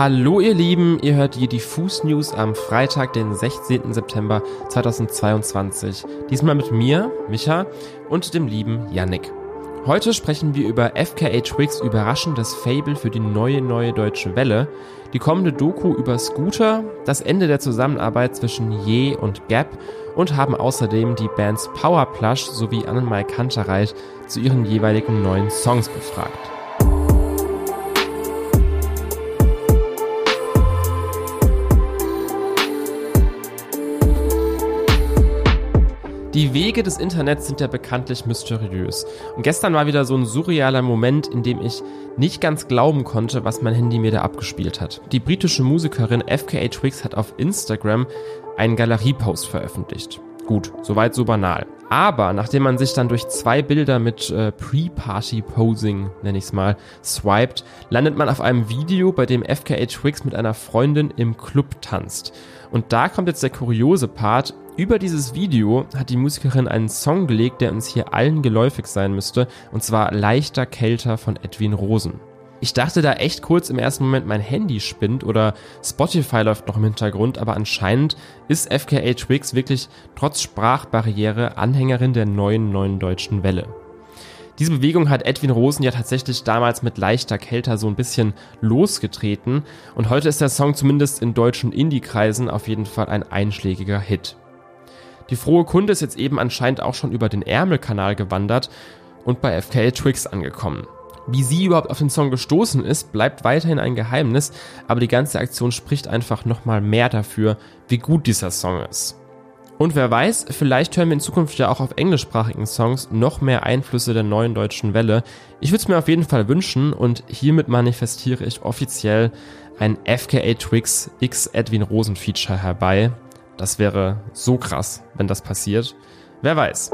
Hallo ihr Lieben, ihr hört die Diffus News am Freitag, den 16. September 2022. Diesmal mit mir, Micha, und dem lieben Yannick. Heute sprechen wir über FKA Twigs überraschendes Fable für die neue neue deutsche Welle, die kommende Doku über Scooter, das Ende der Zusammenarbeit zwischen Ye und Gap und haben außerdem die Bands Powerplush sowie Annenmai Kantereit zu ihren jeweiligen neuen Songs befragt. Die Wege des Internets sind ja bekanntlich mysteriös. Und gestern war wieder so ein surrealer Moment, in dem ich nicht ganz glauben konnte, was mein Handy mir da abgespielt hat. Die britische Musikerin FKA Twigs hat auf Instagram einen Galeriepost veröffentlicht. Gut, soweit so banal. Aber nachdem man sich dann durch zwei Bilder mit äh, Pre-Party-Posing, nenne ich es mal, swiped, landet man auf einem Video, bei dem FKA Twigs mit einer Freundin im Club tanzt. Und da kommt jetzt der kuriose Part. Über dieses Video hat die Musikerin einen Song gelegt, der uns hier allen geläufig sein müsste, und zwar Leichter Kälter von Edwin Rosen. Ich dachte da echt kurz im ersten Moment, mein Handy spinnt oder Spotify läuft noch im Hintergrund, aber anscheinend ist FKA Twigs wirklich trotz Sprachbarriere Anhängerin der neuen neuen deutschen Welle. Diese Bewegung hat Edwin Rosen ja tatsächlich damals mit leichter Kälter so ein bisschen losgetreten und heute ist der Song zumindest in deutschen Indie-Kreisen auf jeden Fall ein einschlägiger Hit. Die frohe Kunde ist jetzt eben anscheinend auch schon über den Ärmelkanal gewandert und bei FKA Twigs angekommen. Wie sie überhaupt auf den Song gestoßen ist, bleibt weiterhin ein Geheimnis, aber die ganze Aktion spricht einfach nochmal mehr dafür, wie gut dieser Song ist. Und wer weiß, vielleicht hören wir in Zukunft ja auch auf englischsprachigen Songs noch mehr Einflüsse der neuen deutschen Welle. Ich würde es mir auf jeden Fall wünschen und hiermit manifestiere ich offiziell ein FKA Twigs X Edwin Rosen Feature herbei. Das wäre so krass, wenn das passiert. Wer weiß.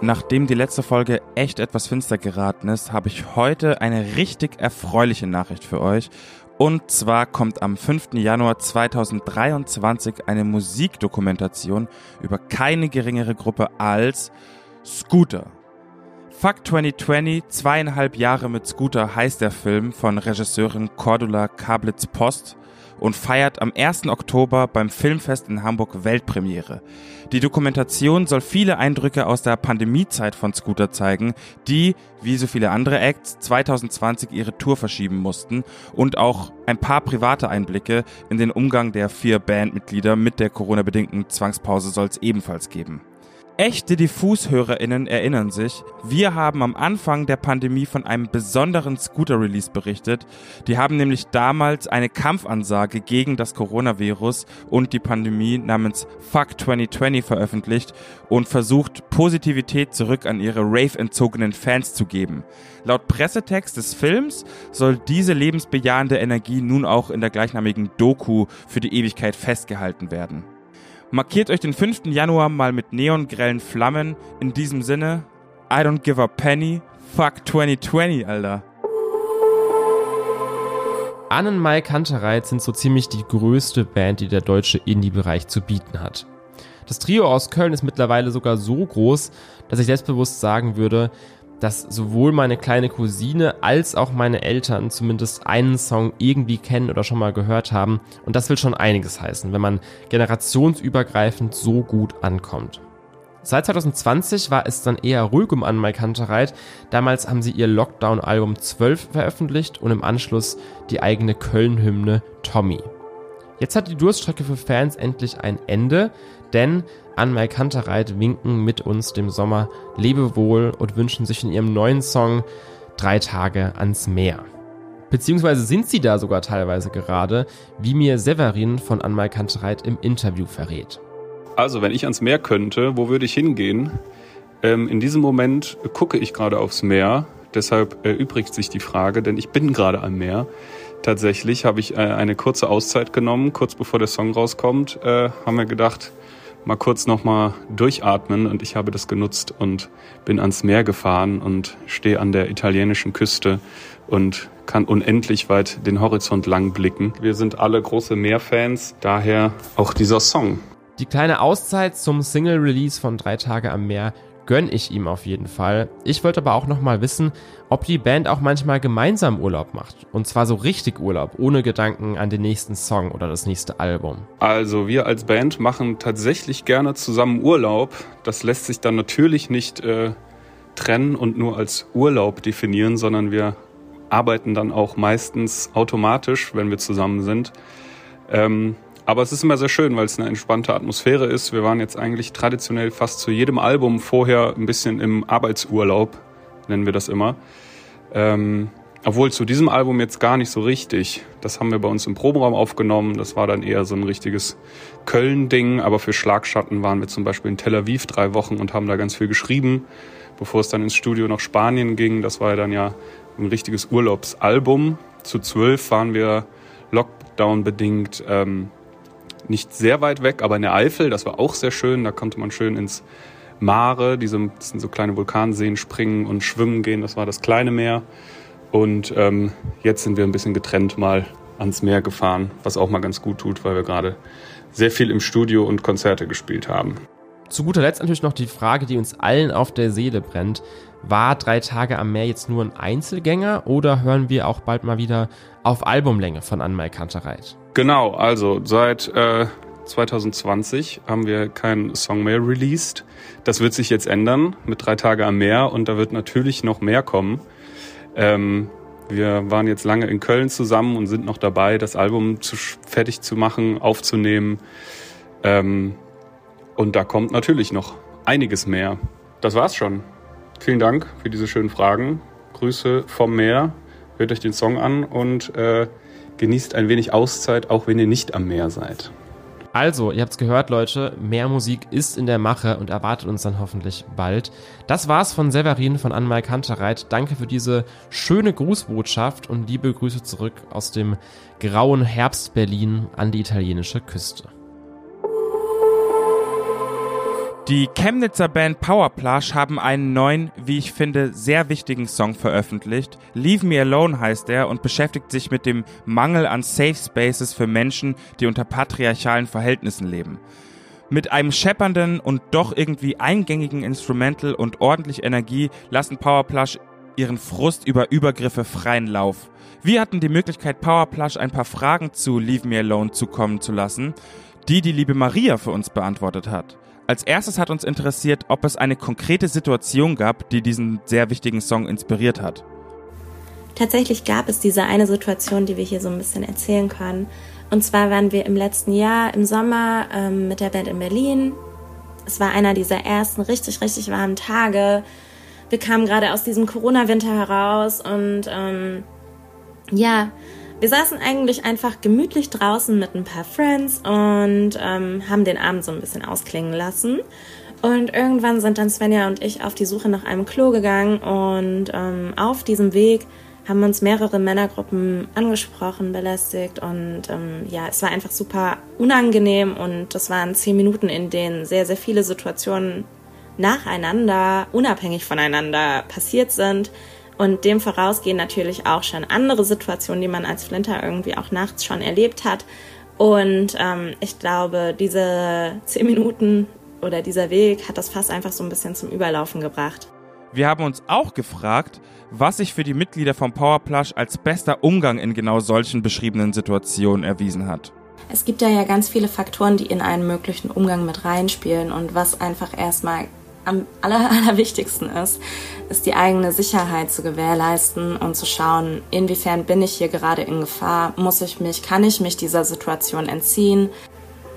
Nachdem die letzte Folge echt etwas finster geraten ist, habe ich heute eine richtig erfreuliche Nachricht für euch. Und zwar kommt am 5. Januar 2023 eine Musikdokumentation über keine geringere Gruppe als Scooter. Fuck 2020, zweieinhalb Jahre mit Scooter heißt der Film von Regisseurin Cordula Kablitz-Post und feiert am 1. Oktober beim Filmfest in Hamburg Weltpremiere. Die Dokumentation soll viele Eindrücke aus der Pandemiezeit von Scooter zeigen, die, wie so viele andere Acts, 2020 ihre Tour verschieben mussten und auch ein paar private Einblicke in den Umgang der vier Bandmitglieder mit der Corona-bedingten Zwangspause soll es ebenfalls geben. Echte Diffus-HörerInnen erinnern sich, wir haben am Anfang der Pandemie von einem besonderen Scooter-Release berichtet. Die haben nämlich damals eine Kampfansage gegen das Coronavirus und die Pandemie namens Fuck 2020 veröffentlicht und versucht, Positivität zurück an ihre Rave-entzogenen Fans zu geben. Laut Pressetext des Films soll diese lebensbejahende Energie nun auch in der gleichnamigen Doku für die Ewigkeit festgehalten werden. Markiert euch den 5. Januar mal mit neongrellen Flammen. In diesem Sinne, I don't give a penny. Fuck 2020, Alter. Annenmai Kantereit sind so ziemlich die größte Band, die der deutsche Indie-Bereich zu bieten hat. Das Trio aus Köln ist mittlerweile sogar so groß, dass ich selbstbewusst sagen würde, dass sowohl meine kleine Cousine als auch meine Eltern zumindest einen Song irgendwie kennen oder schon mal gehört haben. Und das will schon einiges heißen, wenn man generationsübergreifend so gut ankommt. Seit 2020 war es dann eher ruhig um Anmai Kantereit. Damals haben sie ihr Lockdown-Album 12 veröffentlicht und im Anschluss die eigene Köln-Hymne Tommy. Jetzt hat die Durststrecke für Fans endlich ein Ende, denn Anmai Kantereit winken mit uns dem Sommer Lebewohl und wünschen sich in ihrem neuen Song Drei Tage ans Meer. Beziehungsweise sind sie da sogar teilweise gerade, wie mir Severin von Anmai Kantereit im Interview verrät. Also, wenn ich ans Meer könnte, wo würde ich hingehen? Ähm, in diesem Moment gucke ich gerade aufs Meer, deshalb erübrigt sich die Frage, denn ich bin gerade am Meer. Tatsächlich habe ich äh, eine kurze Auszeit genommen, kurz bevor der Song rauskommt, äh, haben wir gedacht, mal kurz nochmal durchatmen und ich habe das genutzt und bin ans Meer gefahren und stehe an der italienischen Küste und kann unendlich weit den Horizont lang blicken. Wir sind alle große Meerfans, daher auch dieser Song. Die kleine Auszeit zum Single-Release von Drei Tage am Meer gönn ich ihm auf jeden Fall. Ich wollte aber auch nochmal wissen, ob die Band auch manchmal gemeinsam Urlaub macht. Und zwar so richtig Urlaub, ohne Gedanken an den nächsten Song oder das nächste Album. Also wir als Band machen tatsächlich gerne zusammen Urlaub. Das lässt sich dann natürlich nicht äh, trennen und nur als Urlaub definieren, sondern wir arbeiten dann auch meistens automatisch, wenn wir zusammen sind. Ähm, aber es ist immer sehr schön, weil es eine entspannte Atmosphäre ist. Wir waren jetzt eigentlich traditionell fast zu jedem Album vorher ein bisschen im Arbeitsurlaub, nennen wir das immer. Ähm, obwohl zu diesem Album jetzt gar nicht so richtig. Das haben wir bei uns im Proberaum aufgenommen. Das war dann eher so ein richtiges Köln-Ding. Aber für Schlagschatten waren wir zum Beispiel in Tel Aviv drei Wochen und haben da ganz viel geschrieben, bevor es dann ins Studio nach Spanien ging. Das war dann ja ein richtiges Urlaubsalbum. Zu zwölf waren wir Lockdown bedingt ähm, nicht sehr weit weg, aber in der Eifel, das war auch sehr schön. Da konnte man schön ins Mare, diese das sind so kleine Vulkanseen, springen und schwimmen gehen. Das war das kleine Meer. Und ähm, jetzt sind wir ein bisschen getrennt mal ans Meer gefahren, was auch mal ganz gut tut, weil wir gerade sehr viel im Studio und Konzerte gespielt haben. Zu guter Letzt natürlich noch die Frage, die uns allen auf der Seele brennt. War drei Tage am Meer jetzt nur ein Einzelgänger oder hören wir auch bald mal wieder auf Albumlänge von Anmal Kantereit? Genau, also seit äh, 2020 haben wir keinen Song mehr released. Das wird sich jetzt ändern mit drei Tage am Meer und da wird natürlich noch mehr kommen. Ähm, wir waren jetzt lange in Köln zusammen und sind noch dabei, das Album zu, fertig zu machen, aufzunehmen. Ähm, und da kommt natürlich noch einiges mehr. Das war's schon. Vielen Dank für diese schönen Fragen. Grüße vom Meer. Hört euch den Song an und äh, genießt ein wenig Auszeit, auch wenn ihr nicht am Meer seid. Also, ihr habt's gehört, Leute, mehr Musik ist in der Mache und erwartet uns dann hoffentlich bald. Das war's von Severin von Anmal Kantereit. Danke für diese schöne Grußbotschaft und liebe Grüße zurück aus dem grauen Herbst Berlin an die italienische Küste. Die Chemnitzer Band Powerplush haben einen neuen, wie ich finde, sehr wichtigen Song veröffentlicht. Leave Me Alone heißt er und beschäftigt sich mit dem Mangel an Safe Spaces für Menschen, die unter patriarchalen Verhältnissen leben. Mit einem scheppernden und doch irgendwie eingängigen Instrumental und ordentlich Energie lassen Powerplush ihren Frust über Übergriffe freien Lauf. Wir hatten die Möglichkeit, Powerplush ein paar Fragen zu Leave Me Alone zukommen zu lassen, die die liebe Maria für uns beantwortet hat. Als erstes hat uns interessiert, ob es eine konkrete Situation gab, die diesen sehr wichtigen Song inspiriert hat. Tatsächlich gab es diese eine Situation, die wir hier so ein bisschen erzählen können. Und zwar waren wir im letzten Jahr im Sommer ähm, mit der Band in Berlin. Es war einer dieser ersten richtig, richtig warmen Tage. Wir kamen gerade aus diesem Corona-Winter heraus und ähm, ja, wir saßen eigentlich einfach gemütlich draußen mit ein paar Friends und ähm, haben den Abend so ein bisschen ausklingen lassen. Und irgendwann sind dann Svenja und ich auf die Suche nach einem Klo gegangen und ähm, auf diesem Weg haben uns mehrere Männergruppen angesprochen, belästigt und ähm, ja, es war einfach super unangenehm und das waren zehn Minuten, in denen sehr, sehr viele Situationen nacheinander, unabhängig voneinander passiert sind und dem vorausgehen natürlich auch schon andere Situationen, die man als Flinter irgendwie auch nachts schon erlebt hat. Und ähm, ich glaube, diese zehn Minuten oder dieser Weg hat das Fass einfach so ein bisschen zum Überlaufen gebracht. Wir haben uns auch gefragt, was sich für die Mitglieder vom Powerplush als bester Umgang in genau solchen beschriebenen Situationen erwiesen hat. Es gibt da ja ganz viele Faktoren, die in einen möglichen Umgang mit reinspielen und was einfach erstmal am aller, allerwichtigsten ist, ist die eigene Sicherheit zu gewährleisten und zu schauen, inwiefern bin ich hier gerade in Gefahr, muss ich mich, kann ich mich dieser Situation entziehen.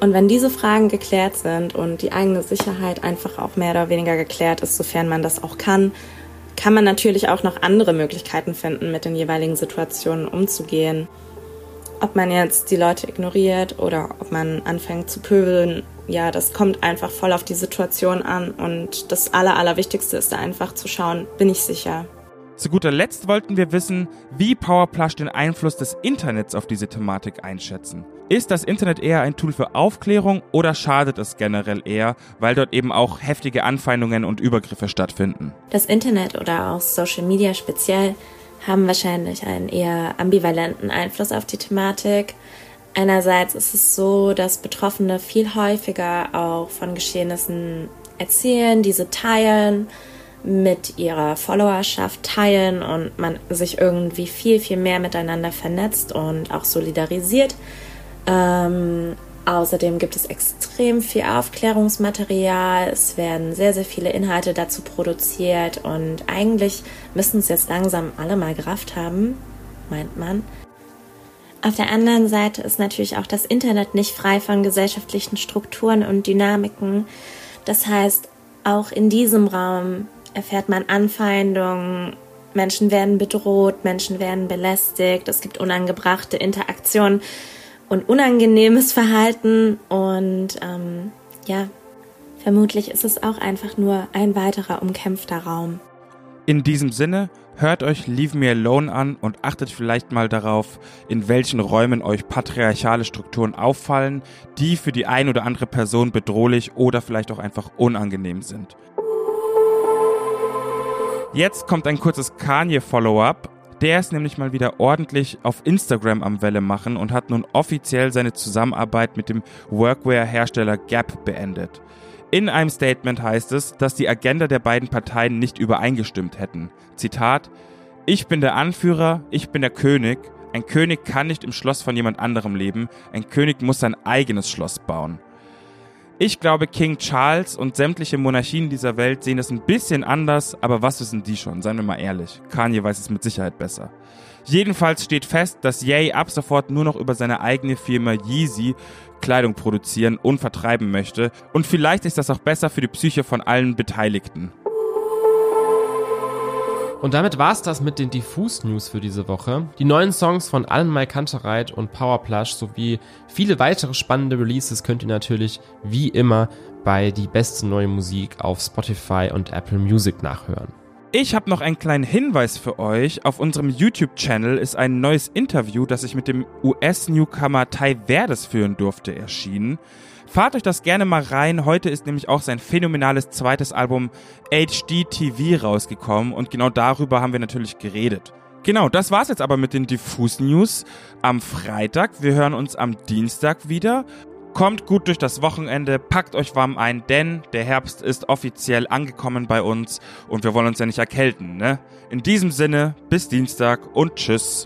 Und wenn diese Fragen geklärt sind und die eigene Sicherheit einfach auch mehr oder weniger geklärt ist, sofern man das auch kann, kann man natürlich auch noch andere Möglichkeiten finden, mit den jeweiligen Situationen umzugehen. Ob man jetzt die Leute ignoriert oder ob man anfängt zu pöbeln ja, das kommt einfach voll auf die Situation an und das Aller, Allerwichtigste ist da einfach zu schauen, bin ich sicher. Zu guter Letzt wollten wir wissen, wie Powerplush den Einfluss des Internets auf diese Thematik einschätzen. Ist das Internet eher ein Tool für Aufklärung oder schadet es generell eher, weil dort eben auch heftige Anfeindungen und Übergriffe stattfinden? Das Internet oder auch Social Media speziell haben wahrscheinlich einen eher ambivalenten Einfluss auf die Thematik. Einerseits ist es so, dass Betroffene viel häufiger auch von Geschehnissen erzählen, diese teilen, mit ihrer Followerschaft teilen und man sich irgendwie viel, viel mehr miteinander vernetzt und auch solidarisiert. Ähm, außerdem gibt es extrem viel Aufklärungsmaterial. Es werden sehr, sehr viele Inhalte dazu produziert und eigentlich müssen es jetzt langsam alle mal gerafft haben, meint man. Auf der anderen Seite ist natürlich auch das Internet nicht frei von gesellschaftlichen Strukturen und Dynamiken. Das heißt, auch in diesem Raum erfährt man Anfeindungen, Menschen werden bedroht, Menschen werden belästigt, es gibt unangebrachte Interaktionen und unangenehmes Verhalten und ähm, ja, vermutlich ist es auch einfach nur ein weiterer umkämpfter Raum. In diesem Sinne, hört euch Leave Me Alone an und achtet vielleicht mal darauf, in welchen Räumen euch patriarchale Strukturen auffallen, die für die ein oder andere Person bedrohlich oder vielleicht auch einfach unangenehm sind. Jetzt kommt ein kurzes Kanye-Follow-up. Der ist nämlich mal wieder ordentlich auf Instagram am Welle machen und hat nun offiziell seine Zusammenarbeit mit dem Workwear-Hersteller Gap beendet. In einem Statement heißt es, dass die Agenda der beiden Parteien nicht übereingestimmt hätten. Zitat: Ich bin der Anführer, ich bin der König. Ein König kann nicht im Schloss von jemand anderem leben. Ein König muss sein eigenes Schloss bauen. Ich glaube, King Charles und sämtliche Monarchien dieser Welt sehen es ein bisschen anders, aber was wissen die schon? Seien wir mal ehrlich. Kanye weiß es mit Sicherheit besser. Jedenfalls steht fest, dass Ye ab sofort nur noch über seine eigene Firma Yeezy Kleidung produzieren und vertreiben möchte. Und vielleicht ist das auch besser für die Psyche von allen Beteiligten. Und damit war's das mit den Diffus News für diese Woche. Die neuen Songs von Mai Kantereit und Powerplush sowie viele weitere spannende Releases könnt ihr natürlich wie immer bei die beste neue Musik auf Spotify und Apple Music nachhören. Ich habe noch einen kleinen Hinweis für euch. Auf unserem YouTube-Channel ist ein neues Interview, das ich mit dem US-Newcomer Ty Verdes führen durfte, erschienen. Fahrt euch das gerne mal rein. Heute ist nämlich auch sein phänomenales zweites Album HD TV rausgekommen und genau darüber haben wir natürlich geredet. Genau, das war's jetzt aber mit den Diffus News am Freitag. Wir hören uns am Dienstag wieder. Kommt gut durch das Wochenende, packt euch warm ein, denn der Herbst ist offiziell angekommen bei uns und wir wollen uns ja nicht erkälten, ne? In diesem Sinne, bis Dienstag und tschüss.